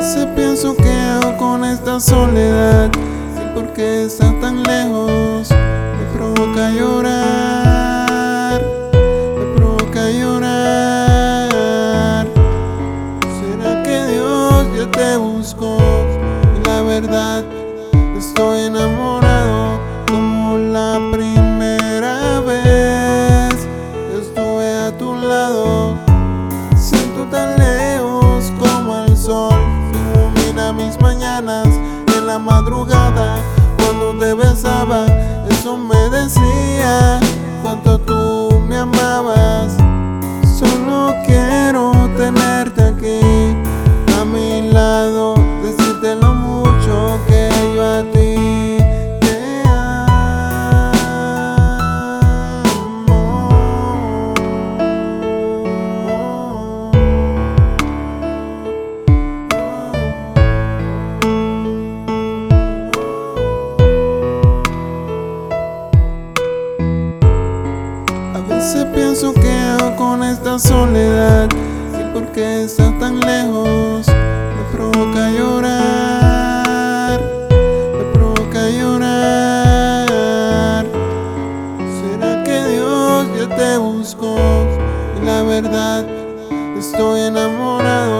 veces pienso que hago con esta soledad y por qué estás tan lejos me provoca llorar, me provoca llorar. ¿Será que Dios ya te buscó? Y la verdad estoy enamorado como la primera en la madrugada cuando te besaba. Eso me decía veces pienso que hago con esta soledad y por qué estás tan lejos me provoca llorar, me provoca llorar. ¿Será que Dios ya te buscó? Y la verdad estoy enamorado